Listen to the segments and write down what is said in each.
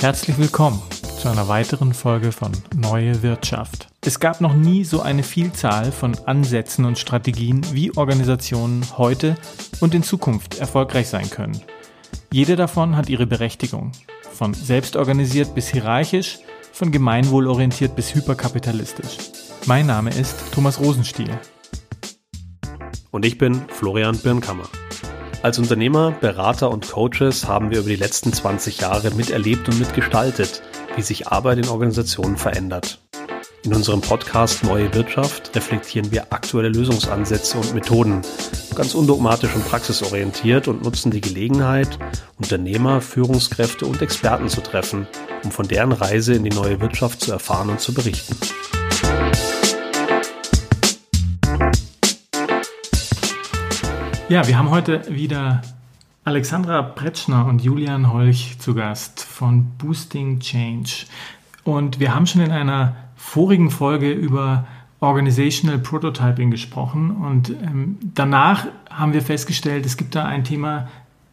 Herzlich willkommen zu einer weiteren Folge von Neue Wirtschaft. Es gab noch nie so eine Vielzahl von Ansätzen und Strategien, wie Organisationen heute und in Zukunft erfolgreich sein können. Jede davon hat ihre Berechtigung. Von selbstorganisiert bis hierarchisch, von gemeinwohlorientiert bis hyperkapitalistisch. Mein Name ist Thomas Rosenstiel. Und ich bin Florian Birnkammer. Als Unternehmer, Berater und Coaches haben wir über die letzten 20 Jahre miterlebt und mitgestaltet, wie sich Arbeit in Organisationen verändert. In unserem Podcast Neue Wirtschaft reflektieren wir aktuelle Lösungsansätze und Methoden, ganz undogmatisch und praxisorientiert und nutzen die Gelegenheit, Unternehmer, Führungskräfte und Experten zu treffen, um von deren Reise in die neue Wirtschaft zu erfahren und zu berichten. Ja, wir haben heute wieder Alexandra Bretschner und Julian Holch zu Gast von Boosting Change. Und wir haben schon in einer vorigen Folge über Organizational Prototyping gesprochen und ähm, danach haben wir festgestellt, es gibt da ein Thema,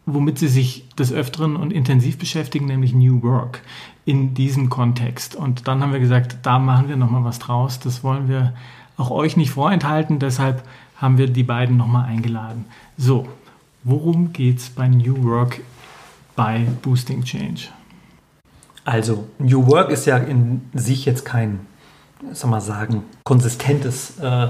womit Sie sich des Öfteren und intensiv beschäftigen, nämlich New Work in diesem Kontext. Und dann haben wir gesagt, da machen wir nochmal was draus. Das wollen wir auch euch nicht vorenthalten. Deshalb haben wir die beiden nochmal eingeladen. So, worum geht es bei New Work bei Boosting Change? Also, New Work ist ja in sich jetzt kein, soll man sagen, konsistentes äh,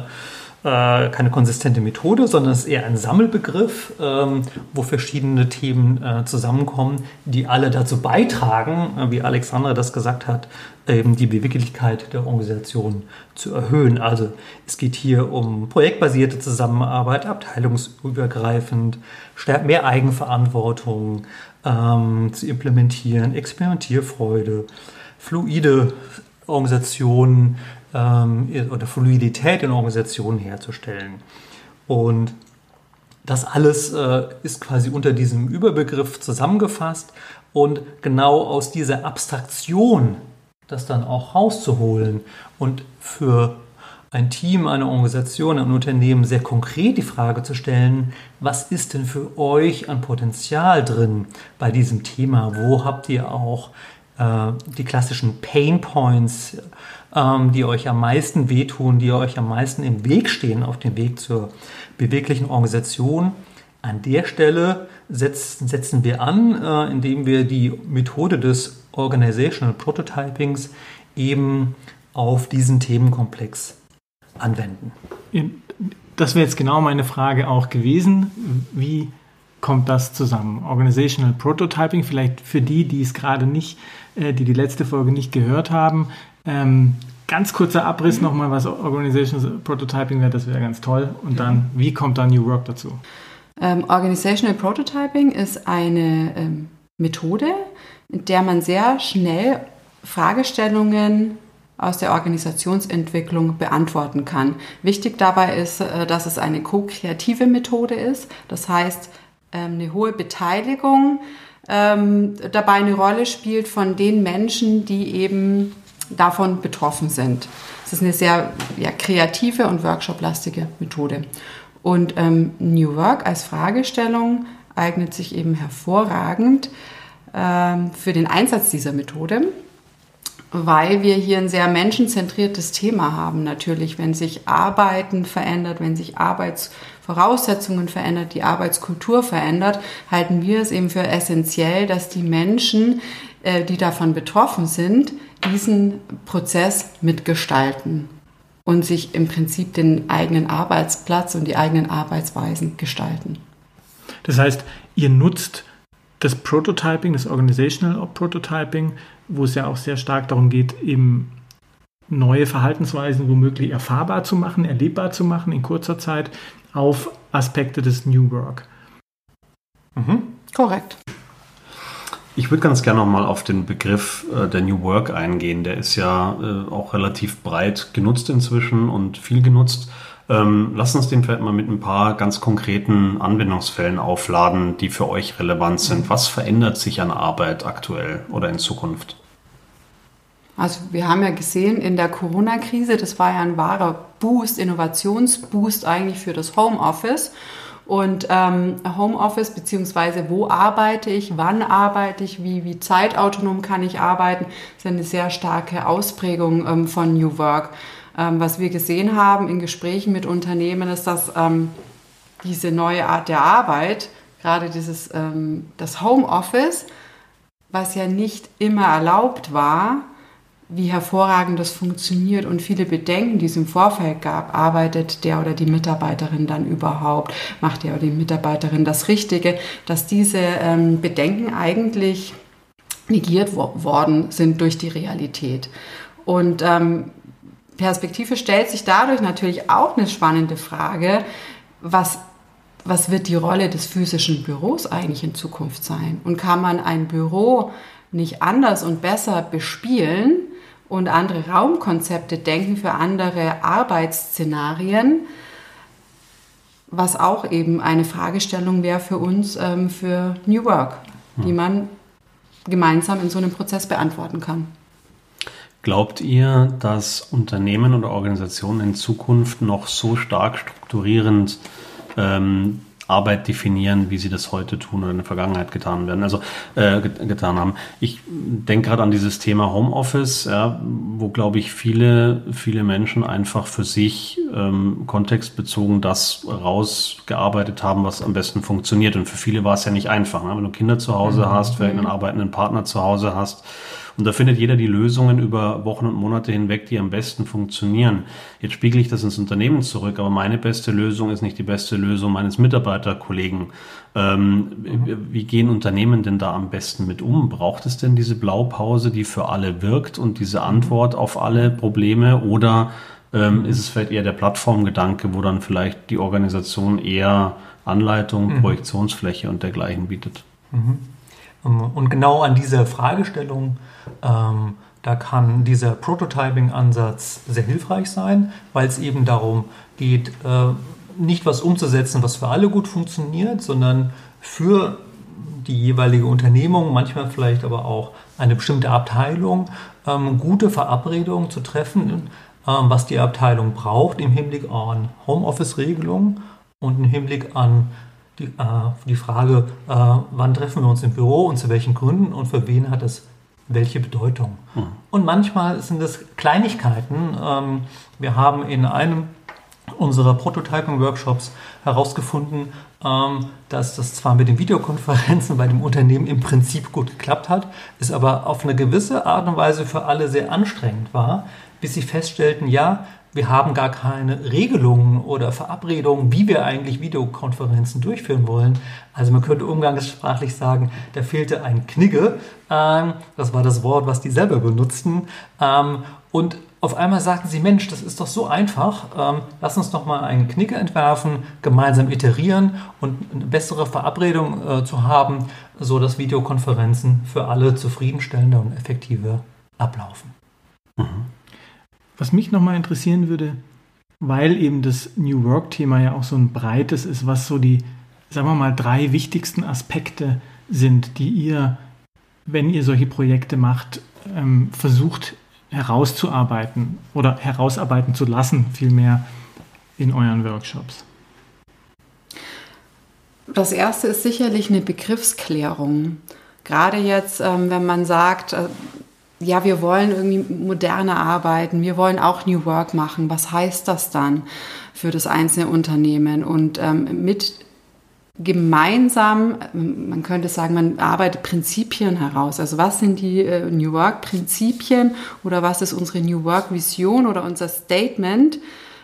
äh, keine konsistente Methode, sondern es ist eher ein Sammelbegriff, ähm, wo verschiedene Themen äh, zusammenkommen, die alle dazu beitragen, äh, wie Alexandra das gesagt hat, eben die Beweglichkeit der Organisation zu erhöhen. Also es geht hier um projektbasierte Zusammenarbeit, abteilungsübergreifend, mehr Eigenverantwortung ähm, zu implementieren, Experimentierfreude, fluide Organisationen, ähm, oder Fluidität in Organisationen herzustellen. Und das alles äh, ist quasi unter diesem Überbegriff zusammengefasst und genau aus dieser Abstraktion das dann auch rauszuholen und für ein Team, eine Organisation, ein Unternehmen sehr konkret die Frage zu stellen, was ist denn für euch an Potenzial drin bei diesem Thema? Wo habt ihr auch äh, die klassischen Pain Points, ähm, die euch am meisten wehtun, die euch am meisten im Weg stehen auf dem Weg zur beweglichen Organisation. An der Stelle setzen, setzen wir an, äh, indem wir die Methode des Organizational Prototypings eben auf diesen Themenkomplex anwenden. Das wäre jetzt genau meine Frage auch gewesen. Wie kommt das zusammen? Organizational Prototyping, vielleicht für die, die es gerade nicht, äh, die die letzte Folge nicht gehört haben. Ähm, ganz kurzer Abriss nochmal, was Organizational Prototyping wäre, das wäre ganz toll. Und dann, wie kommt da New Work dazu? Ähm, Organizational Prototyping ist eine ähm, Methode, in der man sehr schnell Fragestellungen aus der Organisationsentwicklung beantworten kann. Wichtig dabei ist, äh, dass es eine ko-kreative Methode ist. Das heißt, eine hohe Beteiligung ähm, dabei eine Rolle spielt von den Menschen, die eben davon betroffen sind. Es ist eine sehr ja, kreative und workshoplastige Methode. Und ähm, New Work als Fragestellung eignet sich eben hervorragend ähm, für den Einsatz dieser Methode, weil wir hier ein sehr menschenzentriertes Thema haben. Natürlich, wenn sich Arbeiten verändert, wenn sich Arbeitsvoraussetzungen verändert, die Arbeitskultur verändert, halten wir es eben für essentiell, dass die Menschen, äh, die davon betroffen sind, diesen Prozess mitgestalten und sich im Prinzip den eigenen Arbeitsplatz und die eigenen Arbeitsweisen gestalten. Das heißt, ihr nutzt das Prototyping, das Organizational Prototyping, wo es ja auch sehr stark darum geht, eben neue Verhaltensweisen womöglich erfahrbar zu machen, erlebbar zu machen in kurzer Zeit auf Aspekte des New Work. Mhm. Korrekt. Ich würde ganz gerne nochmal auf den Begriff äh, der New Work eingehen. Der ist ja äh, auch relativ breit genutzt inzwischen und viel genutzt. Ähm, lass uns den vielleicht mal mit ein paar ganz konkreten Anwendungsfällen aufladen, die für euch relevant sind. Was verändert sich an Arbeit aktuell oder in Zukunft? Also wir haben ja gesehen in der Corona-Krise, das war ja ein wahrer Boost, Innovationsboost eigentlich für das Homeoffice. Und ähm, Homeoffice beziehungsweise wo arbeite ich, wann arbeite ich, wie, wie zeitautonom kann ich arbeiten, ist eine sehr starke Ausprägung ähm, von New Work. Ähm, was wir gesehen haben in Gesprächen mit Unternehmen ist, dass ähm, diese neue Art der Arbeit, gerade dieses ähm, das Homeoffice, was ja nicht immer erlaubt war, wie hervorragend das funktioniert und viele Bedenken, die es im Vorfeld gab, arbeitet der oder die Mitarbeiterin dann überhaupt, macht der oder die Mitarbeiterin das Richtige, dass diese ähm, Bedenken eigentlich negiert wo worden sind durch die Realität. Und ähm, Perspektive stellt sich dadurch natürlich auch eine spannende Frage, was was wird die Rolle des physischen Büros eigentlich in Zukunft sein? Und kann man ein Büro nicht anders und besser bespielen und andere Raumkonzepte denken für andere Arbeitsszenarien, was auch eben eine Fragestellung wäre für uns ähm, für New Work, die man gemeinsam in so einem Prozess beantworten kann. Glaubt ihr, dass Unternehmen oder Organisationen in Zukunft noch so stark strukturierend ähm, Arbeit definieren, wie sie das heute tun oder in der Vergangenheit getan werden, also äh, getan haben. Ich denke gerade an dieses Thema Homeoffice, ja, wo glaube ich viele, viele Menschen einfach für sich ähm, kontextbezogen das rausgearbeitet haben, was am besten funktioniert. Und für viele war es ja nicht einfach. Ne? Wenn du Kinder zu Hause mhm. hast, vielleicht einen mhm. arbeitenden Partner zu Hause hast, und da findet jeder die Lösungen über Wochen und Monate hinweg, die am besten funktionieren. Jetzt spiegel ich das ins Unternehmen zurück, aber meine beste Lösung ist nicht die beste Lösung meines Mitarbeiterkollegen. Ähm, mhm. Wie gehen Unternehmen denn da am besten mit um? Braucht es denn diese Blaupause, die für alle wirkt und diese Antwort auf alle Probleme? Oder ähm, ist es vielleicht eher der Plattformgedanke, wo dann vielleicht die Organisation eher Anleitung, mhm. Projektionsfläche und dergleichen bietet? Mhm. Und genau an dieser Fragestellung ähm, da kann dieser Prototyping-Ansatz sehr hilfreich sein, weil es eben darum geht, äh, nicht was umzusetzen, was für alle gut funktioniert, sondern für die jeweilige Unternehmung, manchmal vielleicht aber auch eine bestimmte Abteilung, ähm, gute Verabredungen zu treffen, ähm, was die Abteilung braucht im Hinblick an Homeoffice-Regelungen und im Hinblick an die, äh, die Frage, äh, wann treffen wir uns im Büro und zu welchen Gründen und für wen hat es welche Bedeutung. Mhm. Und manchmal sind es Kleinigkeiten. Ähm, wir haben in einem unserer Prototyping-Workshops herausgefunden, ähm, dass das zwar mit den Videokonferenzen bei dem Unternehmen im Prinzip gut geklappt hat, es aber auf eine gewisse Art und Weise für alle sehr anstrengend war, bis sie feststellten, ja, wir haben gar keine Regelungen oder Verabredungen, wie wir eigentlich Videokonferenzen durchführen wollen. Also man könnte umgangssprachlich sagen, da fehlte ein Knigge. Ähm, das war das Wort, was die selber benutzten. Ähm, und auf einmal sagten sie, Mensch, das ist doch so einfach. Ähm, lass uns doch mal einen Knigge entwerfen, gemeinsam iterieren und eine bessere Verabredung äh, zu haben, so dass Videokonferenzen für alle zufriedenstellender und effektiver ablaufen. Mhm. Was mich nochmal interessieren würde, weil eben das New Work-Thema ja auch so ein breites ist, was so die, sagen wir mal, drei wichtigsten Aspekte sind, die ihr, wenn ihr solche Projekte macht, ähm, versucht herauszuarbeiten oder herausarbeiten zu lassen, vielmehr in euren Workshops? Das erste ist sicherlich eine Begriffsklärung. Gerade jetzt, ähm, wenn man sagt, äh, ja, wir wollen irgendwie moderner arbeiten, wir wollen auch New Work machen. Was heißt das dann für das einzelne Unternehmen? Und ähm, mit gemeinsam, man könnte sagen, man arbeitet Prinzipien heraus. Also was sind die äh, New Work Prinzipien oder was ist unsere New Work Vision oder unser Statement,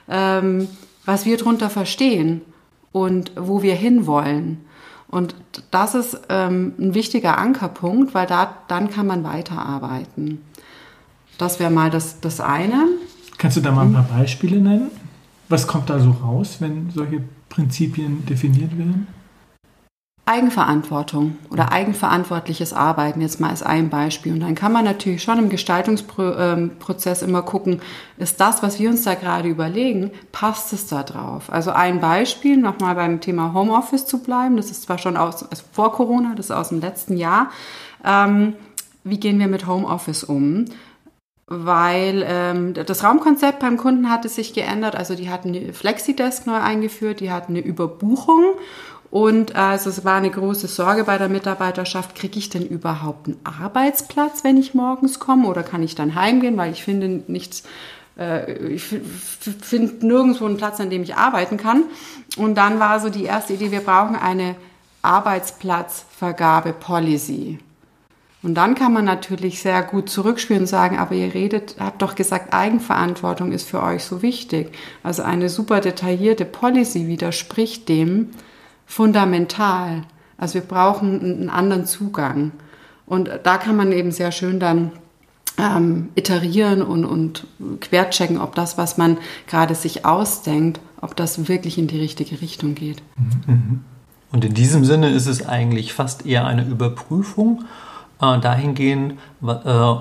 ähm, was wir darunter verstehen und wo wir hinwollen. Und das ist ähm, ein wichtiger Ankerpunkt, weil da, dann kann man weiterarbeiten. Das wäre mal das, das eine. Kannst du da mal ein paar Beispiele nennen? Was kommt da so raus, wenn solche Prinzipien definiert werden? Eigenverantwortung oder eigenverantwortliches Arbeiten jetzt mal als ein Beispiel. Und dann kann man natürlich schon im Gestaltungsprozess immer gucken, ist das, was wir uns da gerade überlegen, passt es da drauf? Also ein Beispiel, nochmal beim Thema Homeoffice zu bleiben, das ist zwar schon aus, also vor Corona, das ist aus dem letzten Jahr. Ähm, wie gehen wir mit Homeoffice um? weil ähm, das Raumkonzept beim Kunden hatte sich geändert. Also die hatten eine Flexidesk neu eingeführt, die hatten eine Überbuchung und also es war eine große Sorge bei der Mitarbeiterschaft, kriege ich denn überhaupt einen Arbeitsplatz, wenn ich morgens komme oder kann ich dann heimgehen, weil ich finde nichts, äh, ich finde nirgendwo einen Platz, an dem ich arbeiten kann. Und dann war so die erste Idee, wir brauchen eine Arbeitsplatzvergabe-Policy. Und dann kann man natürlich sehr gut zurückspielen und sagen, aber ihr redet, habt doch gesagt, Eigenverantwortung ist für euch so wichtig. Also eine super detaillierte Policy widerspricht dem fundamental. Also wir brauchen einen anderen Zugang. Und da kann man eben sehr schön dann ähm, iterieren und, und querchecken, ob das, was man gerade sich ausdenkt, ob das wirklich in die richtige Richtung geht. Mhm. Und in diesem Sinne ist es eigentlich fast eher eine Überprüfung äh, dahingehend, äh,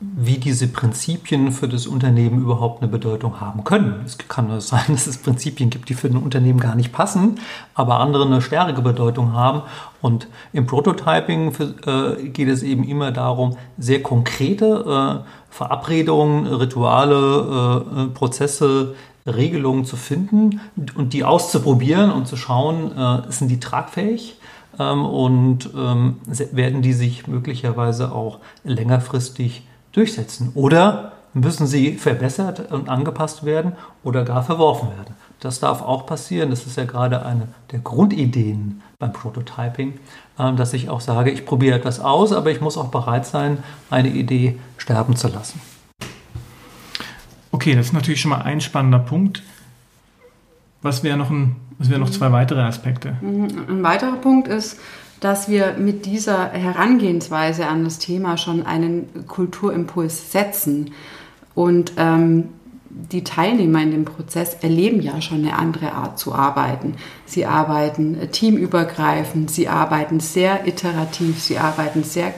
wie diese Prinzipien für das Unternehmen überhaupt eine Bedeutung haben können. Es kann nur sein, dass es Prinzipien gibt, die für ein Unternehmen gar nicht passen, aber andere eine stärkere Bedeutung haben. Und im Prototyping für, äh, geht es eben immer darum, sehr konkrete äh, Verabredungen, Rituale, äh, Prozesse, Regelungen zu finden und die auszuprobieren und zu schauen, äh, sind die tragfähig ähm, und ähm, werden die sich möglicherweise auch längerfristig durchsetzen. Oder müssen sie verbessert und angepasst werden oder gar verworfen werden. Das darf auch passieren. Das ist ja gerade eine der Grundideen beim Prototyping, ähm, dass ich auch sage, ich probiere etwas aus, aber ich muss auch bereit sein, eine Idee sterben zu lassen. Okay, das ist natürlich schon mal ein spannender Punkt. Was wären noch, ein, was wär noch zwei weitere Aspekte? Mhm. Ein weiterer Punkt ist, dass wir mit dieser Herangehensweise an das Thema schon einen Kulturimpuls setzen. Und ähm, die Teilnehmer in dem Prozess erleben ja schon eine andere Art zu arbeiten. Sie arbeiten teamübergreifend, sie arbeiten sehr iterativ, sie arbeiten sehr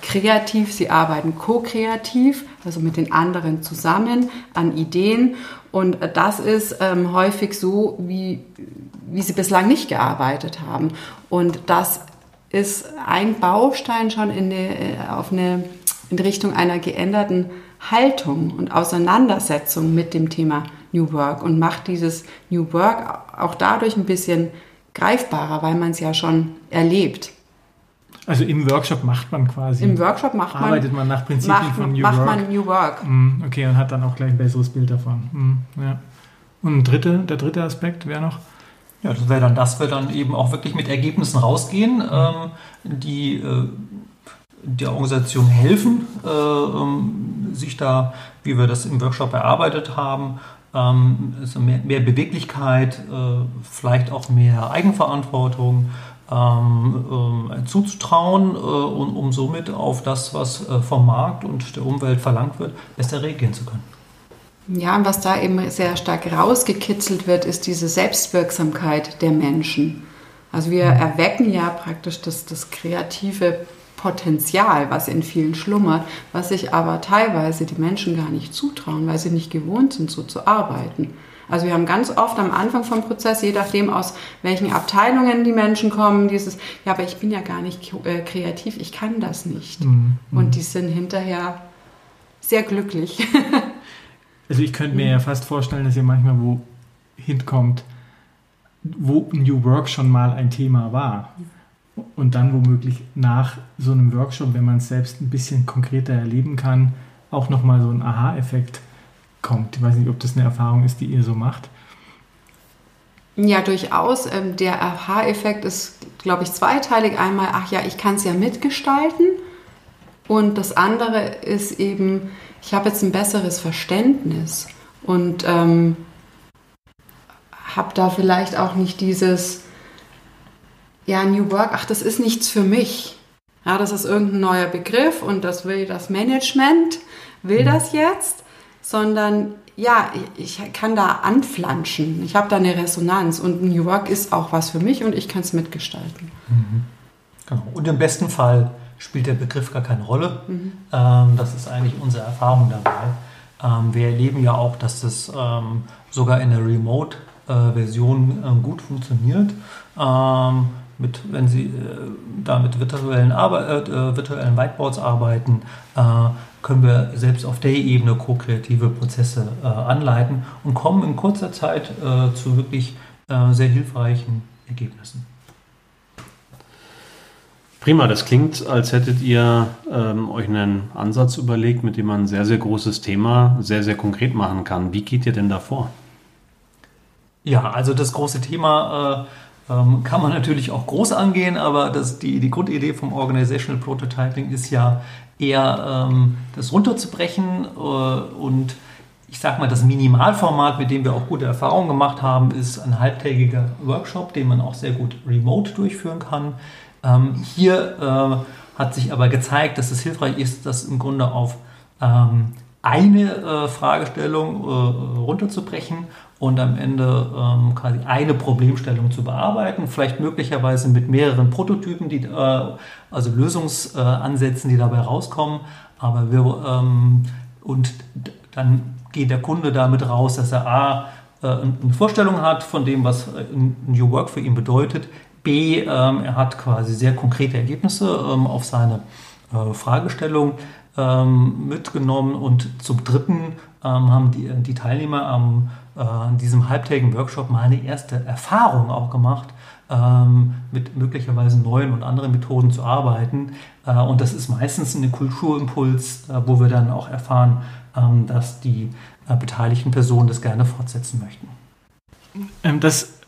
kreativ, sie arbeiten ko-kreativ, also mit den anderen zusammen an Ideen. Und das ist ähm, häufig so, wie, wie sie bislang nicht gearbeitet haben. Und das ist ein Baustein schon in, eine, auf eine, in Richtung einer geänderten Haltung und Auseinandersetzung mit dem Thema New Work und macht dieses New Work auch dadurch ein bisschen greifbarer, weil man es ja schon erlebt. Also im Workshop macht man quasi. Im Workshop macht man, arbeitet man nach Prinzipien macht, von New macht Work. man New Work. Mm, okay, und hat dann auch gleich ein besseres Bild davon. Mm, ja. Und dritte, der dritte Aspekt wäre noch? Ja, das wäre dann, dass wir dann eben auch wirklich mit Ergebnissen rausgehen, ähm, die äh, der Organisation helfen, äh, ähm, sich da, wie wir das im Workshop erarbeitet haben, ähm, also mehr, mehr, Beweglichkeit, äh, vielleicht auch mehr Eigenverantwortung ähm, ähm, zuzutrauen, äh, und, um somit auf das, was äh, vom Markt und der Umwelt verlangt wird, besser reagieren zu können. Ja, und was da eben sehr stark rausgekitzelt wird, ist diese Selbstwirksamkeit der Menschen. Also wir mhm. erwecken ja praktisch das, das kreative Potenzial, was in vielen schlummert, was sich aber teilweise die Menschen gar nicht zutrauen, weil sie nicht gewohnt sind, so zu arbeiten. Also wir haben ganz oft am Anfang vom Prozess, je nachdem aus welchen Abteilungen die Menschen kommen, dieses, ja, aber ich bin ja gar nicht äh, kreativ, ich kann das nicht. Mhm. Und die sind hinterher sehr glücklich. Also ich könnte mir ja fast vorstellen, dass ihr manchmal wo hinkommt, wo New Work schon mal ein Thema war. Und dann womöglich nach so einem Workshop, wenn man es selbst ein bisschen konkreter erleben kann, auch nochmal so ein Aha-Effekt kommt. Ich weiß nicht, ob das eine Erfahrung ist, die ihr so macht. Ja, durchaus. Ähm, der Aha-Effekt ist, glaube ich, zweiteilig. Einmal, ach ja, ich kann es ja mitgestalten. Und das andere ist eben, ich habe jetzt ein besseres Verständnis und ähm, habe da vielleicht auch nicht dieses, ja, New Work, ach, das ist nichts für mich. Ja, das ist irgendein neuer Begriff und das will das Management, will das jetzt, sondern ja, ich kann da anflanschen. Ich habe da eine Resonanz und New Work ist auch was für mich und ich kann es mitgestalten. Mhm. Genau. Und im besten Fall spielt der Begriff gar keine Rolle. Mhm. Ähm, das ist eigentlich unsere Erfahrung dabei. Ähm, wir erleben ja auch, dass das ähm, sogar in der Remote-Version äh, gut funktioniert. Ähm, mit, wenn Sie äh, da mit virtuellen, Arbeit, äh, virtuellen Whiteboards arbeiten, äh, können wir selbst auf der Ebene ko-kreative Prozesse äh, anleiten und kommen in kurzer Zeit äh, zu wirklich äh, sehr hilfreichen Ergebnissen. Prima, das klingt, als hättet ihr ähm, euch einen Ansatz überlegt, mit dem man ein sehr, sehr großes Thema sehr, sehr konkret machen kann. Wie geht ihr denn da vor? Ja, also das große Thema äh, ähm, kann man natürlich auch groß angehen, aber das, die, die Grundidee vom Organizational Prototyping ist ja eher ähm, das runterzubrechen äh, und ich sag mal, das Minimalformat, mit dem wir auch gute Erfahrungen gemacht haben, ist ein halbtägiger Workshop, den man auch sehr gut remote durchführen kann. Ähm, hier äh, hat sich aber gezeigt, dass es hilfreich ist, das im Grunde auf ähm, eine äh, Fragestellung äh, runterzubrechen und am Ende ähm, quasi eine Problemstellung zu bearbeiten, vielleicht möglicherweise mit mehreren Prototypen, die, äh, also Lösungsansätzen, die dabei rauskommen. Aber wir, ähm, und dann geht der Kunde damit raus, dass er A, äh, eine Vorstellung hat von dem, was New Work für ihn bedeutet, B, ähm, er hat quasi sehr konkrete Ergebnisse ähm, auf seine äh, Fragestellung ähm, mitgenommen und zum Dritten ähm, haben die, die Teilnehmer am, äh, an diesem halbtägigen Workshop mal eine erste Erfahrung auch gemacht, ähm, mit möglicherweise neuen und anderen Methoden zu arbeiten. Äh, und das ist meistens ein Kulturimpuls, äh, wo wir dann auch erfahren, ähm, dass die äh, beteiligten Personen das gerne fortsetzen möchten. das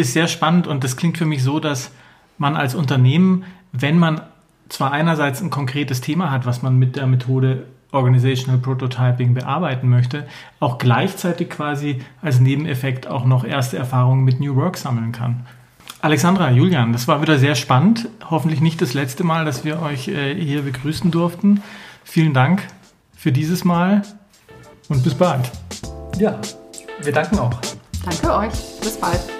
ist sehr spannend und das klingt für mich so, dass man als Unternehmen, wenn man zwar einerseits ein konkretes Thema hat, was man mit der Methode Organizational Prototyping bearbeiten möchte, auch gleichzeitig quasi als Nebeneffekt auch noch erste Erfahrungen mit New Work sammeln kann. Alexandra, Julian, das war wieder sehr spannend. Hoffentlich nicht das letzte Mal, dass wir euch äh, hier begrüßen durften. Vielen Dank für dieses Mal und bis bald. Ja, wir danken auch. Danke euch. Bis bald.